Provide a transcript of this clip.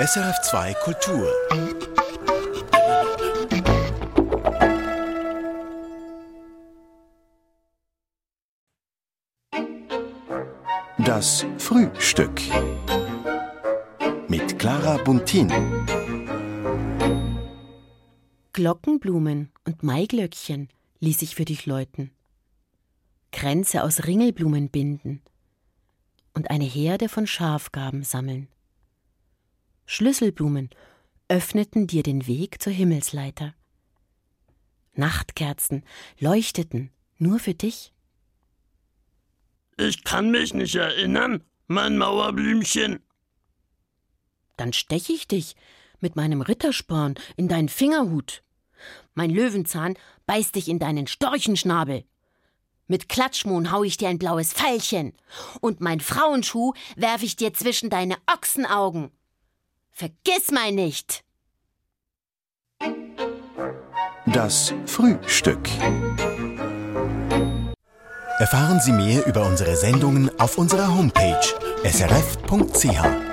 SRF2 Kultur. Das Frühstück mit Clara Buntin. Glockenblumen und Maiglöckchen ließ ich für dich läuten. Kränze aus Ringelblumen binden und eine Herde von Schafgaben sammeln. Schlüsselblumen öffneten dir den Weg zur Himmelsleiter. Nachtkerzen leuchteten nur für dich. Ich kann mich nicht erinnern, mein Mauerblümchen. Dann stech ich dich mit meinem Rittersporn in deinen Fingerhut. Mein Löwenzahn beißt dich in deinen Storchenschnabel. Mit Klatschmohn hau ich dir ein blaues Pfeilchen. Und mein Frauenschuh werf ich dir zwischen deine Ochsenaugen. Vergiss mal nicht! Das Frühstück. Erfahren Sie mehr über unsere Sendungen auf unserer Homepage srf.ch.